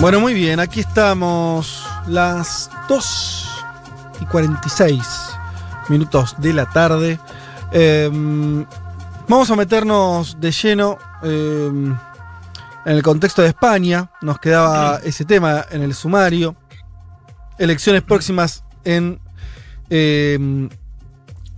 Bueno, muy bien, aquí estamos las 2 y 46 minutos de la tarde. Em, vamos a meternos de lleno em, en el contexto de España. Nos quedaba ese tema en el sumario. Elecciones próximas en, em,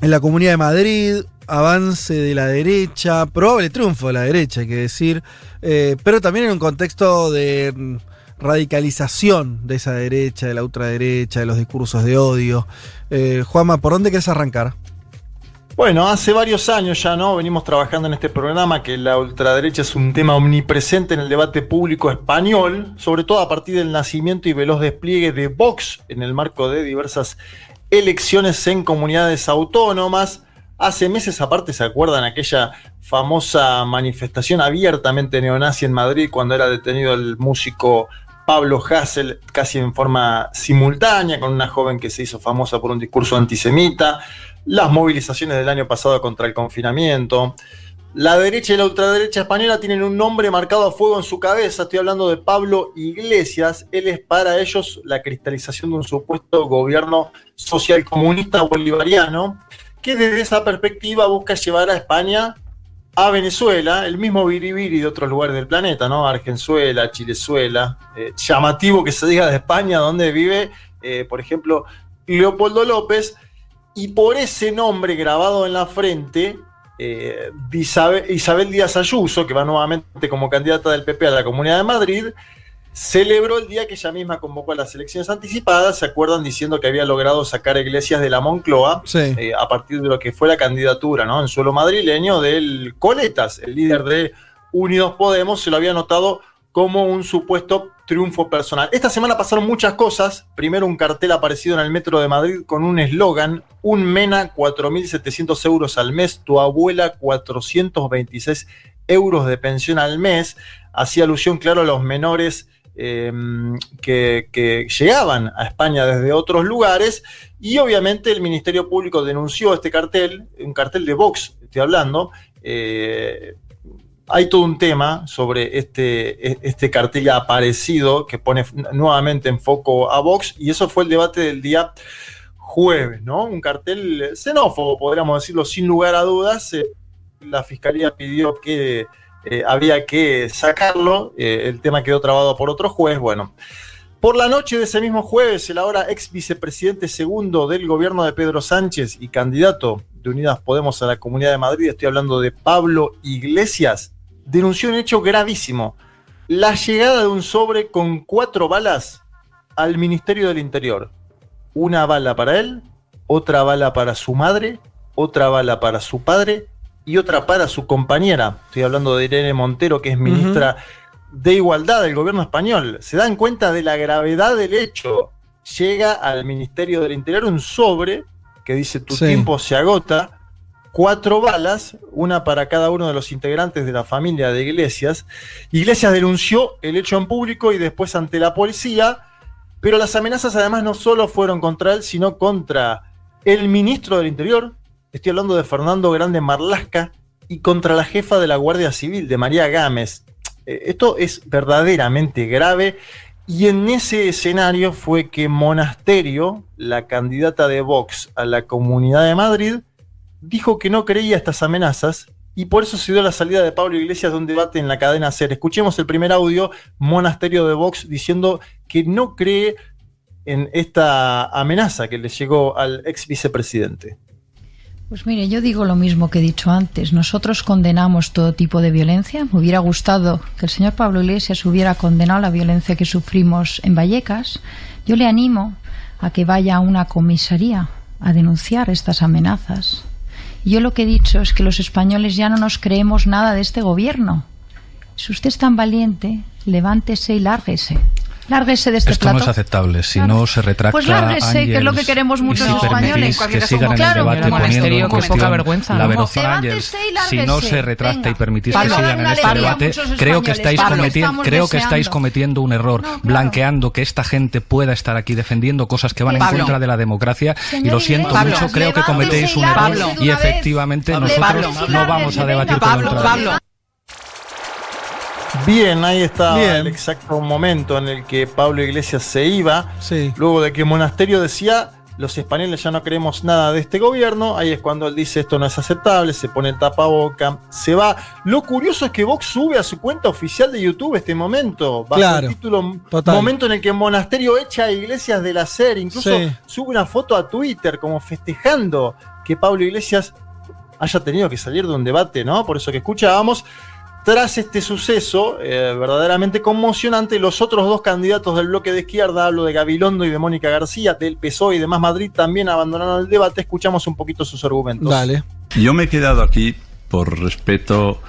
en la Comunidad de Madrid. Avance de la derecha, probable triunfo de la derecha, hay que decir, eh, pero también en un contexto de radicalización de esa derecha, de la ultraderecha, de los discursos de odio. Eh, Juanma, ¿por dónde quieres arrancar? Bueno, hace varios años ya, ¿no? Venimos trabajando en este programa que la ultraderecha es un tema omnipresente en el debate público español, sobre todo a partir del nacimiento y veloz despliegue de Vox en el marco de diversas elecciones en comunidades autónomas. Hace meses aparte, ¿se acuerdan aquella famosa manifestación abiertamente neonazi en Madrid cuando era detenido el músico Pablo Hassel casi en forma simultánea con una joven que se hizo famosa por un discurso antisemita, las movilizaciones del año pasado contra el confinamiento. La derecha y la ultraderecha española tienen un nombre marcado a fuego en su cabeza. Estoy hablando de Pablo Iglesias. Él es para ellos la cristalización de un supuesto gobierno social comunista bolivariano que desde esa perspectiva busca llevar a España a Venezuela, el mismo biribiri de otros lugares del planeta, ¿no? Argenzuela, Chilezuela, eh, llamativo que se diga de España, donde vive, eh, por ejemplo, Leopoldo López, y por ese nombre grabado en la frente, eh, Isabel, Isabel Díaz Ayuso, que va nuevamente como candidata del PP a la Comunidad de Madrid, celebró el día que ella misma convocó a las elecciones anticipadas, se acuerdan diciendo que había logrado sacar a Iglesias de la Moncloa eh, a partir de lo que fue la candidatura ¿no? en suelo madrileño del Coletas, el líder de Unidos Podemos, se lo había notado como un supuesto triunfo personal. Esta semana pasaron muchas cosas. Primero un cartel aparecido en el metro de Madrid con un eslogan, un MENA 4.700 euros al mes, tu abuela 426 euros de pensión al mes. Hacía alusión, claro, a los menores Em, que, llegaban a España desde otros lugares y obviamente el Ministerio Público denunció este cartel, un cartel de Vox, estoy hablando. Eh, hay todo un tema sobre este, e, este cartel aparecido que pone nuevamente en foco a Vox y eso fue el debate del día jueves, ¿no? Un cartel xenófobo, podríamos decirlo sin lugar a dudas. Eh, la Fiscalía pidió que eh, había que sacarlo, eh, el tema quedó trabado por otro juez, bueno. Por la noche de ese mismo jueves, el ahora ex vicepresidente segundo del gobierno de Pedro Sánchez y candidato de Unidas Podemos a la Comunidad de Madrid, estoy hablando de Pablo Iglesias, denunció un hecho gravísimo, la llegada de un sobre con cuatro balas al Ministerio del Interior. Una bala para él, otra bala para su madre, otra bala para su padre y otra para su compañera. Estoy hablando de Irene Montero, que es ministra de Igualdad del gobierno español. Se dan cuenta de la gravedad del hecho. Llega al Ministerio del Interior un sobre que dice tu tiempo se agota, cuatro balas, una para cada uno de los integrantes de la familia de Iglesias. Iglesias denunció el hecho en público y después ante la policía, pero las amenazas además no solo fueron contra él, sino contra el ministro del Interior, Estoy hablando de Fernando Grande Marlasca y contra la jefa de la Guardia Civil, de María Gámez. Eh, esto es verdaderamente grave y en ese escenario fue que Monasterio, la candidata de Vox a la Comunidad de Madrid, dijo que no creía estas amenazas y por eso se dio la salida de Pablo Iglesias de un debate en la cadena SER. Escuchemos el primer audio, Monasterio de Vox, diciendo que no cree en esta amenaza que le llegó al ex vicepresidente. Pues mire, yo digo lo mismo que he dicho antes. Nosotros condenamos todo tipo de violencia. Me hubiera gustado que el señor Pablo Iglesias hubiera condenado la violencia que sufrimos en Vallecas. Yo le animo a que vaya a una comisaría a denunciar estas amenazas Yo lo que he dicho es que los españoles ya no nos creemos nada de este gobierno. Si usted es tan valiente, levántese y lárguese. Lárguese de este Esto plato. no es aceptable. Si Claro. no se retracta. Pues lárguese, que es lo que Ángels, queremos y muchos si españoles. permitís que sigan en el debate poniendo en qué cuestión poca vergüenza, la ¿no? Verozón Ángels, si no se retracta Venga. y permitís Pablo, que sigan en este debate, creo que estáis Pablo, cometiendo, estamos creo que estáis deseando. cometiendo un error, No, claro. blanqueando que esta gente pueda estar aquí defendiendo cosas que van en contra de la democracia y lo siento mucho, creo que cometéis un error y efectivamente nosotros no vamos a debatir con Pablo. Bien, ahí está Bien. el exacto momento en el que Pablo Iglesias se iba. Sí. Luego de que Monasterio decía, los españoles ya no queremos nada de este gobierno, ahí es cuando él dice esto no es aceptable, se pone el tapaboca, se va. Lo curioso es que Vox sube a su cuenta oficial de YouTube este momento, bajo Claro, el título total. momento en el que Monasterio echa a Iglesias de la serie, incluso Sí. sube una foto a Twitter como festejando que Pablo Iglesias haya tenido que salir de un debate, ¿no? Por eso que escuchábamos. Tras este suceso eh, verdaderamente conmocionante, los otros dos candidatos del bloque de izquierda, hablo de Gabilondo y de Mónica García, del PSOE y de Más Madrid, también abandonaron el debate. Escuchamos un poquito sus argumentos. Dale. Yo me he quedado aquí por respeto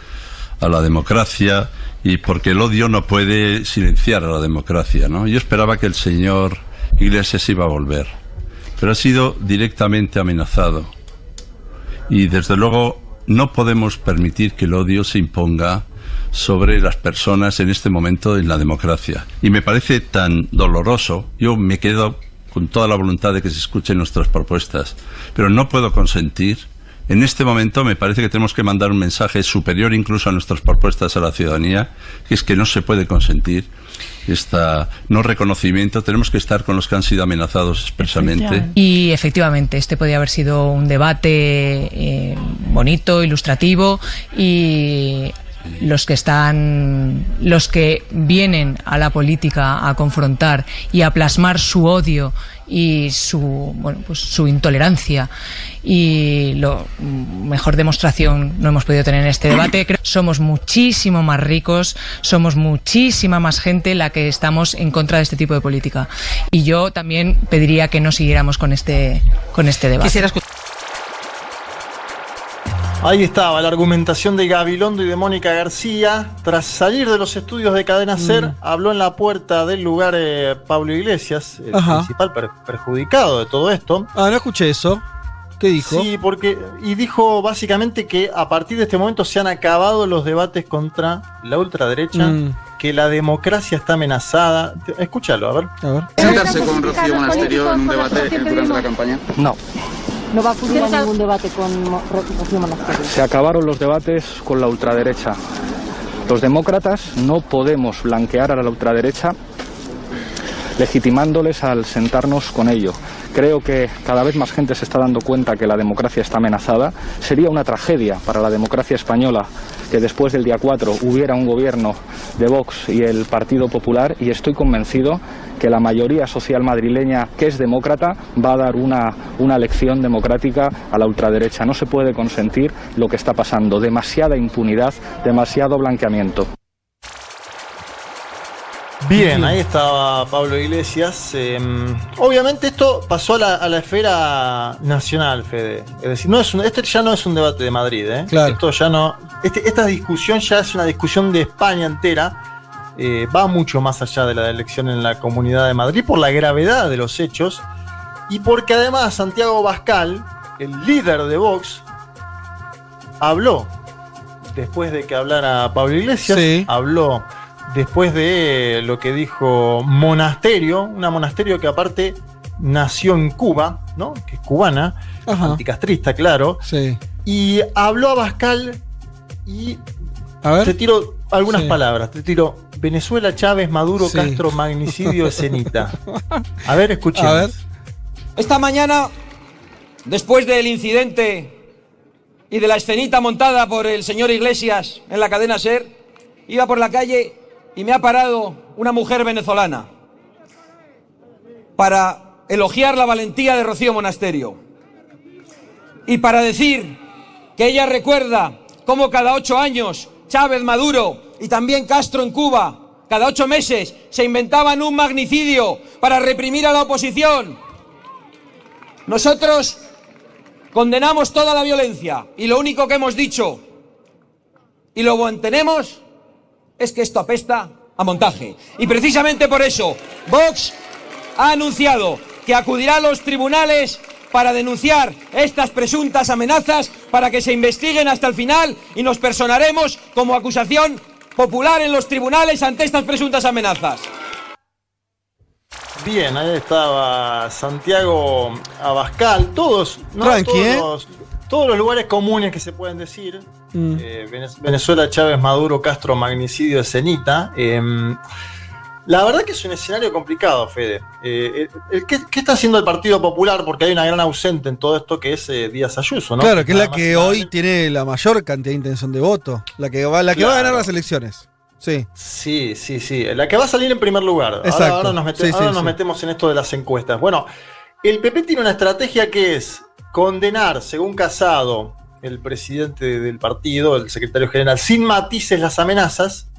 a la democracia y porque el odio no puede silenciar a la democracia, ¿no? Yo esperaba que el señor Iglesias iba a volver, pero ha sido directamente amenazado. Y desde luego no podemos permitir que el odio se imponga sobre las personas en este momento en la democracia. Y me parece tan doloroso, yo me quedo con toda la voluntad de que se escuchen nuestras propuestas, pero no puedo consentir. En este momento me parece que tenemos que mandar un mensaje superior incluso a nuestras propuestas a la ciudadanía, que es que no se puede consentir este no reconocimiento. Tenemos que estar con los que han sido amenazados expresamente. Y efectivamente, este podría haber sido un debate eh, bonito, ilustrativo y los que están los que vienen a la política a confrontar y a plasmar su odio y su bueno pues su intolerancia. Y lo mejor demostración no hemos podido tener en este debate. Somos muchísimo más ricos somos muchísima más gente la que estamos en contra de este tipo de política. Y yo también pediría que no siguiéramos con este con este debate. Ahí estaba la argumentación de Gabilondo y de Mónica García. Tras salir de los estudios de Cadena Ser, Mm. habló en la puerta del lugar eh, Pablo Iglesias, el Ajá. principal per- perjudicado de todo esto. Ah, no escuché eso. ¿Qué dijo? Sí, porque. Y dijo básicamente que a partir de este momento se han acabado los debates contra la ultraderecha, Mm. que la democracia está amenazada. Escúchalo, a ver. A ver. sentarse con Rocío Monasterio en un debate durante la campaña? No, No va a a ningún debate con Rocío Monasterio. se acabaron los debates con la ultraderecha. Los demócratas no podemos blanquear a la ultraderecha legitimándoles al sentarnos con ello. Creo que cada vez más gente se está dando cuenta que la democracia está amenazada. Sería una tragedia para la democracia española que después del día 4 hubiera un gobierno de Vox y el Partido Popular y estoy convencido que la mayoría social madrileña que es demócrata va a dar una, una lección democrática a la ultraderecha. No se puede consentir lo que está pasando. Demasiada impunidad, demasiado blanqueamiento. Bien, ahí estaba Pablo Iglesias. Eh, obviamente esto pasó a la, a la esfera nacional, Fede. Es decir, no es un, este ya no es un debate de Madrid, ¿eh? Claro. Esto ya no. Este, esta discusión ya es una discusión de España entera. Eh, va mucho más allá de la elección en la Comunidad de Madrid por la gravedad de los hechos y porque además Santiago Bascal, el líder de Vox, habló después de que hablara Pablo Iglesias, Sí. habló después de lo que dijo Monasterio, una monasterio que aparte nació en Cuba, ¿no? Que es cubana, Ajá. anticastrista, claro, Sí. y habló a Bascal y A ver. te tiro algunas Sí. palabras, te tiro Venezuela, Chávez, Maduro, Sí. Castro, magnicidio, escenita. A ver, escuchemos. A ver. Esta mañana, después del incidente y de la escenita montada por el señor Iglesias en la cadena SER, iba por la calle y me ha parado una mujer venezolana para elogiar la valentía de Rocío Monasterio y para decir que ella recuerda cómo cada ocho años Chávez, Maduro y también Castro en Cuba, cada ocho meses, se inventaban un magnicidio para reprimir a la oposición. Nosotros condenamos toda la violencia y lo único que hemos dicho y lo mantenemos es que esto apesta a montaje. Y precisamente por eso Vox ha anunciado que acudirá a los tribunales para denunciar estas presuntas amenazas, para que se investiguen hasta el final y nos personaremos como acusación popular en los tribunales ante estas presuntas amenazas. Bien, ahí estaba Santiago Abascal, todos, ¿no? Tranqui, todos, ¿eh? Todos los lugares comunes que se pueden decir. Mm. Eh, Venez- Venezuela, Chávez, Maduro, Castro, magnicidio Cenita. Em, la verdad que es un escenario complicado, Fede. Eh, el- ¿qué, qué está haciendo el Partido Popular? Porque hay una gran ausente en todo esto que es eh, Díaz Ayuso, ¿no? Claro, que es la que hoy tiene la mayor cantidad de intención de voto. La que va, la que va a ganar las elecciones. Sí. Sí, sí, sí. La que va a salir en primer lugar. Ahora- Exacto. Ahora, nos, mete- Sí, sí, ahora nos sí. metemos en esto de las encuestas. Bueno, el PP tiene una estrategia que es condenar, según Casado, el presidente del partido, el secretario general, sin matices las amenazas.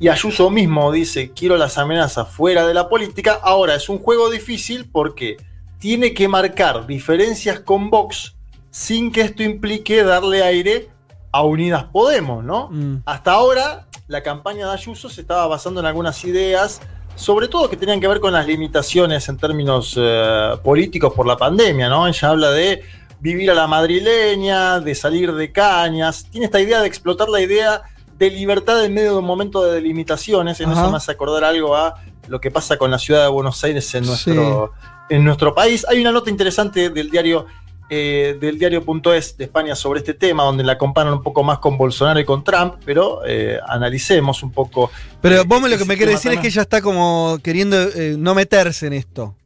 Y Ayuso mismo dice, quiero las amenazas fuera de la política. Ahora, es un juego difícil porque tiene que marcar diferencias con Vox sin que esto implique darle aire a Unidas Podemos, ¿no? Mm. Hasta ahora, la campaña de Ayuso se estaba basando en algunas ideas, sobre todo que tenían que ver con las limitaciones en términos eh, políticos por la pandemia, ¿no? Ella habla de vivir a la madrileña, de salir de cañas, tiene esta idea de explotar la idea de libertad en medio de un momento de delimitaciones, en Ajá. eso me hace acordar algo a lo que pasa con la ciudad de Buenos Aires en nuestro, en nuestro país. Hay una nota interesante del diario eh, del diario.es de España sobre este tema, donde la comparan un poco más con Bolsonaro y con Trump, pero eh, analicemos un poco. Pero eh, vos me lo que ese me querés decir es que ella está como queriendo eh, no meterse en esto.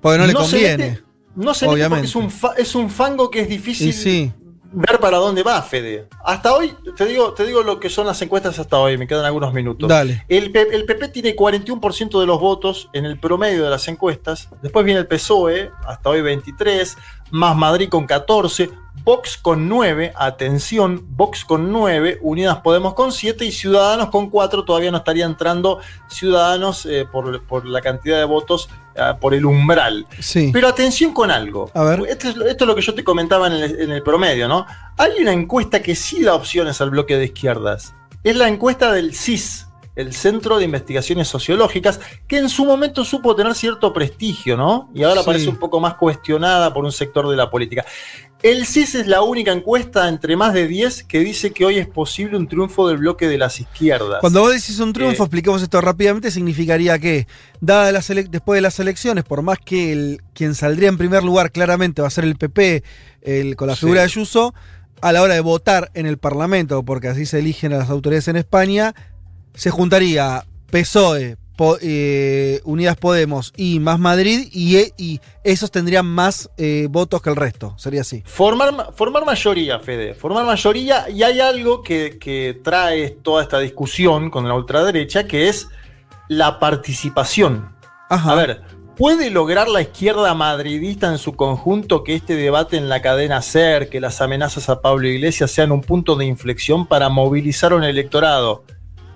Porque no, le se conviene. mete- no se mete porque obviamente. es un, fa- es un fango que es difícil Y sí. Ver para dónde va, Fede. Hasta hoy, te digo, te digo lo que son las encuestas hasta hoy, me quedan algunos minutos. Dale. El, el PP tiene 41% de los votos en el promedio de las encuestas. Después viene el PSOE, hasta hoy 23, más Madrid con 14, Vox con 9, atención, Vox con 9, Unidas Podemos con 7 y Ciudadanos con 4. Todavía no estaría entrando Ciudadanos eh, por, por la cantidad de votos, ah, por el umbral. Sí. Pero atención con algo. A ver. Esto es, lo- esto es lo que yo te comentaba en el, en el promedio, ¿no? Hay una encuesta que sí da opciones al bloque de izquierdas. Es la encuesta del CIS, el Centro de Investigaciones Sociológicas, que en su momento supo tener cierto prestigio, ¿no? Y ahora Sí. parece un poco más cuestionada por un sector de la política. El CIS es la única encuesta entre más de 10 que dice que hoy es posible un triunfo del bloque de las izquierdas. Cuando vos decís un triunfo, Eh, expliquemos esto rápidamente, significaría que, dada las después de las elecciones, por más que el, quien saldría en primer lugar claramente va a ser el PP el, con la Sí. figura de Ayuso, a la hora de votar en el Parlamento, porque así se eligen a las autoridades en España, se juntaría PSOE, Po- eh, Unidas Podemos y Más Madrid, y, e- y esos tendrían más eh, votos que el resto. Sería así. Formar, ma- formar mayoría, Fede. Formar mayoría, y hay algo que, que trae toda esta discusión con la ultraderecha, que es la participación. Ajá. A ver, ¿puede lograr la izquierda madridista en su conjunto que este debate en la cadena SER, que las amenazas a Pablo Iglesias sean un punto de inflexión para movilizar a un electorado?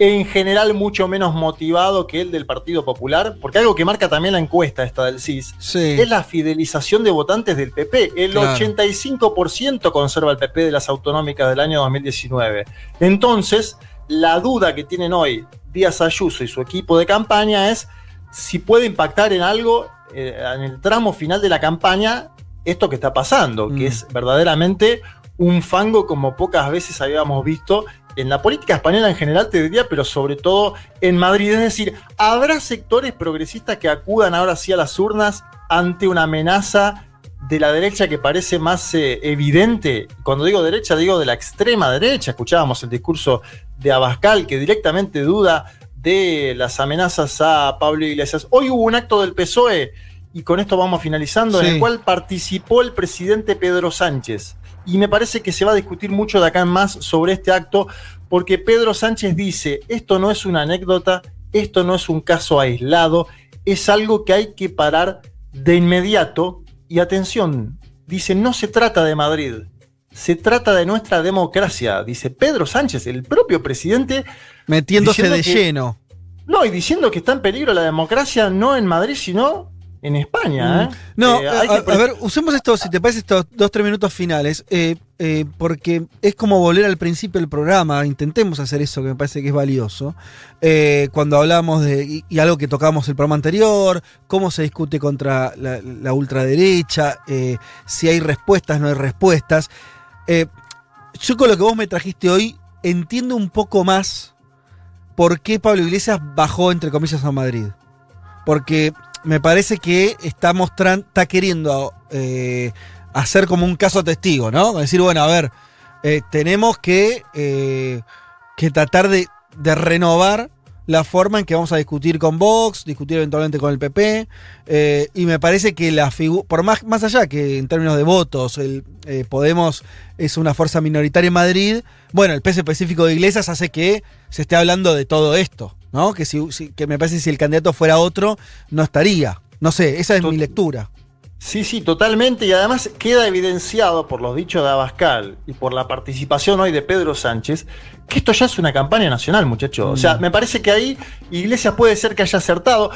En general mucho menos motivado que el del Partido Popular, porque algo que marca también la encuesta esta del CIS, Sí. es la fidelización de votantes del PP. El Claro. 85% conserva el PP de las autonómicas del año 2019. Entonces, la duda que tienen hoy Díaz Ayuso y su equipo de campaña es si puede impactar en algo eh, en el tramo final de la campaña esto que está pasando, Mm. que es verdaderamente un fango como pocas veces habíamos visto en la política española en general, te diría, pero sobre todo en Madrid. Es decir, ¿habrá sectores progresistas que acudan ahora sí a las urnas ante una amenaza de la derecha que parece más eh, evidente? Cuando digo derecha, digo de la extrema derecha. Escuchábamos el discurso de Abascal que directamente duda de las amenazas a Pablo Iglesias. Hoy hubo un acto del PSOE, y con esto vamos finalizando, en el cual participó el presidente Pedro Sánchez. Y me parece que se va a discutir mucho de acá en más sobre este acto, porque Pedro Sánchez dice, esto no es una anécdota, esto no es un caso aislado, es algo que hay que parar de inmediato. Y atención, dice, no se trata de Madrid, se trata de nuestra democracia, dice Pedro Sánchez, el propio presidente, Metiéndose de que- lleno. no, y diciendo que está en peligro la democracia no en Madrid, sino en España. ¿eh? No, Eh, a, que ver, usemos esto, si te parece, estos dos, tres minutos finales, eh, eh, porque es como volver al principio del programa, intentemos hacer eso que me parece que es valioso. Cuando hablamos de, y, y algo que tocamos el programa anterior, cómo se discute contra la, la ultraderecha, si hay respuestas, no hay respuestas. Yo con lo que vos me trajiste hoy, entiendo un poco más por qué Pablo Iglesias bajó, entre comillas, a Madrid. Porque me parece que está mostrando, está queriendo eh, hacer como un caso testigo, ¿no? Decir, bueno, a ver, eh, tenemos que, eh, que tratar de, de renovar la forma en que vamos a discutir con Vox, discutir eventualmente con el PP, y me parece que la figura, por más, más allá que en términos de votos, el Podemos es una fuerza minoritaria en Madrid, bueno, el peso específico de Iglesias hace que se esté hablando de todo esto, ¿no? Que, si, si- que me parece que si el candidato fuera otro, no estaría. No sé, esa es mi lectura. Sí, sí, totalmente. Y además queda evidenciado por los dichos de Abascal y por la participación hoy de Pedro Sánchez que esto ya es una campaña nacional, muchachos. O sea, Mm. me parece que ahí Iglesias puede ser que haya acertado.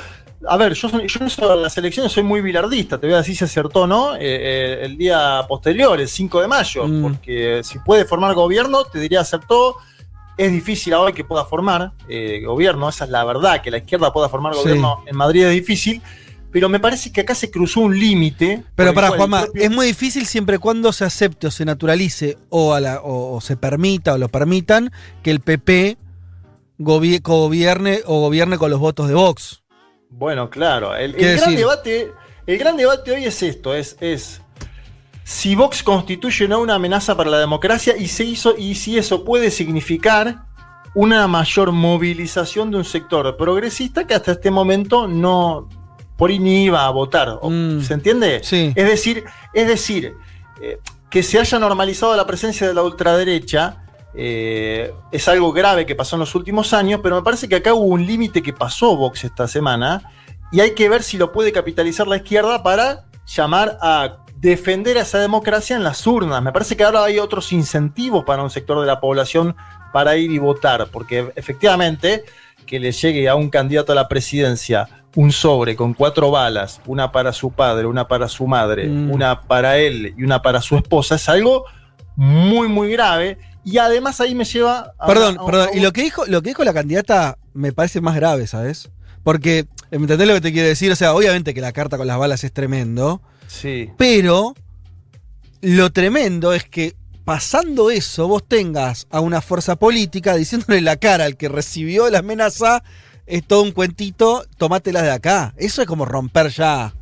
A ver, yo, soy- yo de las elecciones soy muy bilardista, te voy a decir si acertó o no eh, eh, el día posterior, el 5 de mayo, Mm. porque si puede formar gobierno, te diría acertó. Es difícil ahora que pueda formar eh, gobierno, esa es la verdad, que la izquierda pueda formar Sí. gobierno en Madrid es difícil, pero me parece que acá se cruzó un límite. Pero para Juanma, propio- es muy difícil siempre y cuando se acepte o se naturalice o, a la- o, o se permita o lo permitan que el PP gobi- gobierne o gobierne con los votos de Vox. Bueno, claro. El, gran decir- debate, el gran debate hoy es esto: es, es si Vox constituye o no una amenaza para la democracia y se hizo, y si eso puede significar una mayor movilización de un sector progresista que hasta este momento no por ahí ni iba a votar. O- ¿Se entiende? Sí. Es decir, es decir, eh, que se haya normalizado la presencia de la ultraderecha. eh, es algo grave que pasó en los últimos años, pero me parece que acá hubo un límite que pasó Vox esta semana y hay que ver si lo puede capitalizar la izquierda para llamar a defender a esa democracia en las urnas. Me parece que ahora hay otros incentivos para un sector de la población para ir y votar, porque efectivamente que le llegue a un candidato a la presidencia un sobre con cuatro balas, una para su padre, una para su madre, Mm. una para él y una para su esposa, es algo muy, muy grave. Y además ahí me lleva a... Perdón, a- perdón. a Y lo que dijo, lo que dijo la candidata me parece más grave, ¿sabes? Porque, ¿me entendés lo que te quiero decir? O sea, obviamente que la carta con las balas es tremendo. Sí. Pero lo tremendo es que pasando eso, vos tengas a una fuerza política diciéndole la cara al que recibió la amenaza, es todo un cuentito, tomátelas de acá. Eso es como romper ya.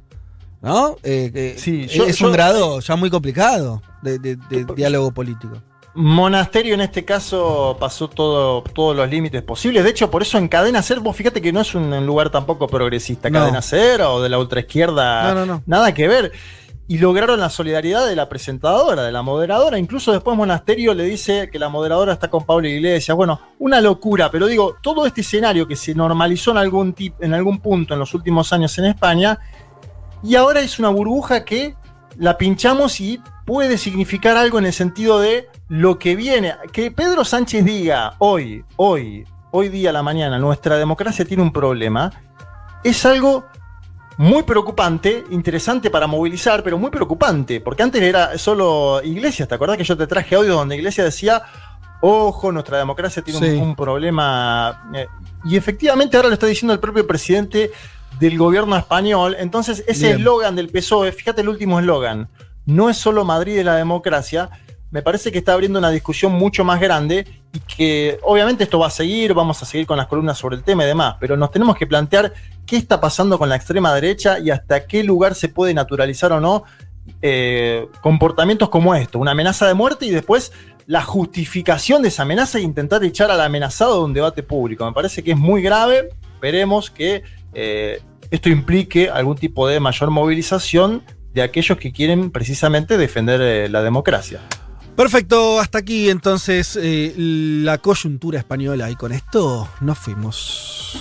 ¿No? Eh, eh, Sí, es yo- un grado ya muy complicado de, de- de diálogo político. Monasterio en este caso pasó todo, todos los límites posibles. De hecho, por eso en Cadena Ser, vos fíjate que no es un lugar tampoco progresista. No. Cadena Ser o de la ultraizquierda, No, no, no. nada que ver. Y lograron la solidaridad de la presentadora, de la moderadora. Incluso después Monasterio le dice que la moderadora está con Pablo Iglesias. Bueno, una locura. Pero digo, todo este escenario que se normalizó en algún, tip, en algún punto en los últimos años en España, y ahora es una burbuja que la pinchamos y puede significar algo en el sentido de lo que viene. Que Pedro Sánchez diga hoy, hoy, hoy día a la mañana, nuestra democracia tiene un problema, es algo muy preocupante, interesante para movilizar, pero muy preocupante, porque antes era solo Iglesias, ¿te acordás que yo te traje audio donde Iglesias decía, ojo, nuestra democracia tiene un- Sí. un, problema? eh, y efectivamente ahora lo está diciendo el propio presidente del gobierno español, entonces ese eslogan del PSOE, fíjate el último eslogan, no es solo Madrid de la democracia, me parece que está abriendo una discusión mucho más grande y que obviamente esto va a seguir, vamos a seguir con las columnas sobre el tema y demás, pero nos tenemos que plantear qué está pasando con la extrema derecha y hasta qué lugar se puede naturalizar o no eh, comportamientos como esto, una amenaza de muerte y después la justificación de esa amenaza e intentar echar al amenazado de un debate público. Me parece que es muy grave, veremos que eh, esto implique algún tipo de mayor movilización de aquellos que quieren precisamente defender eh, la democracia. Perfecto, hasta aquí entonces eh, la coyuntura española y con esto nos fuimos.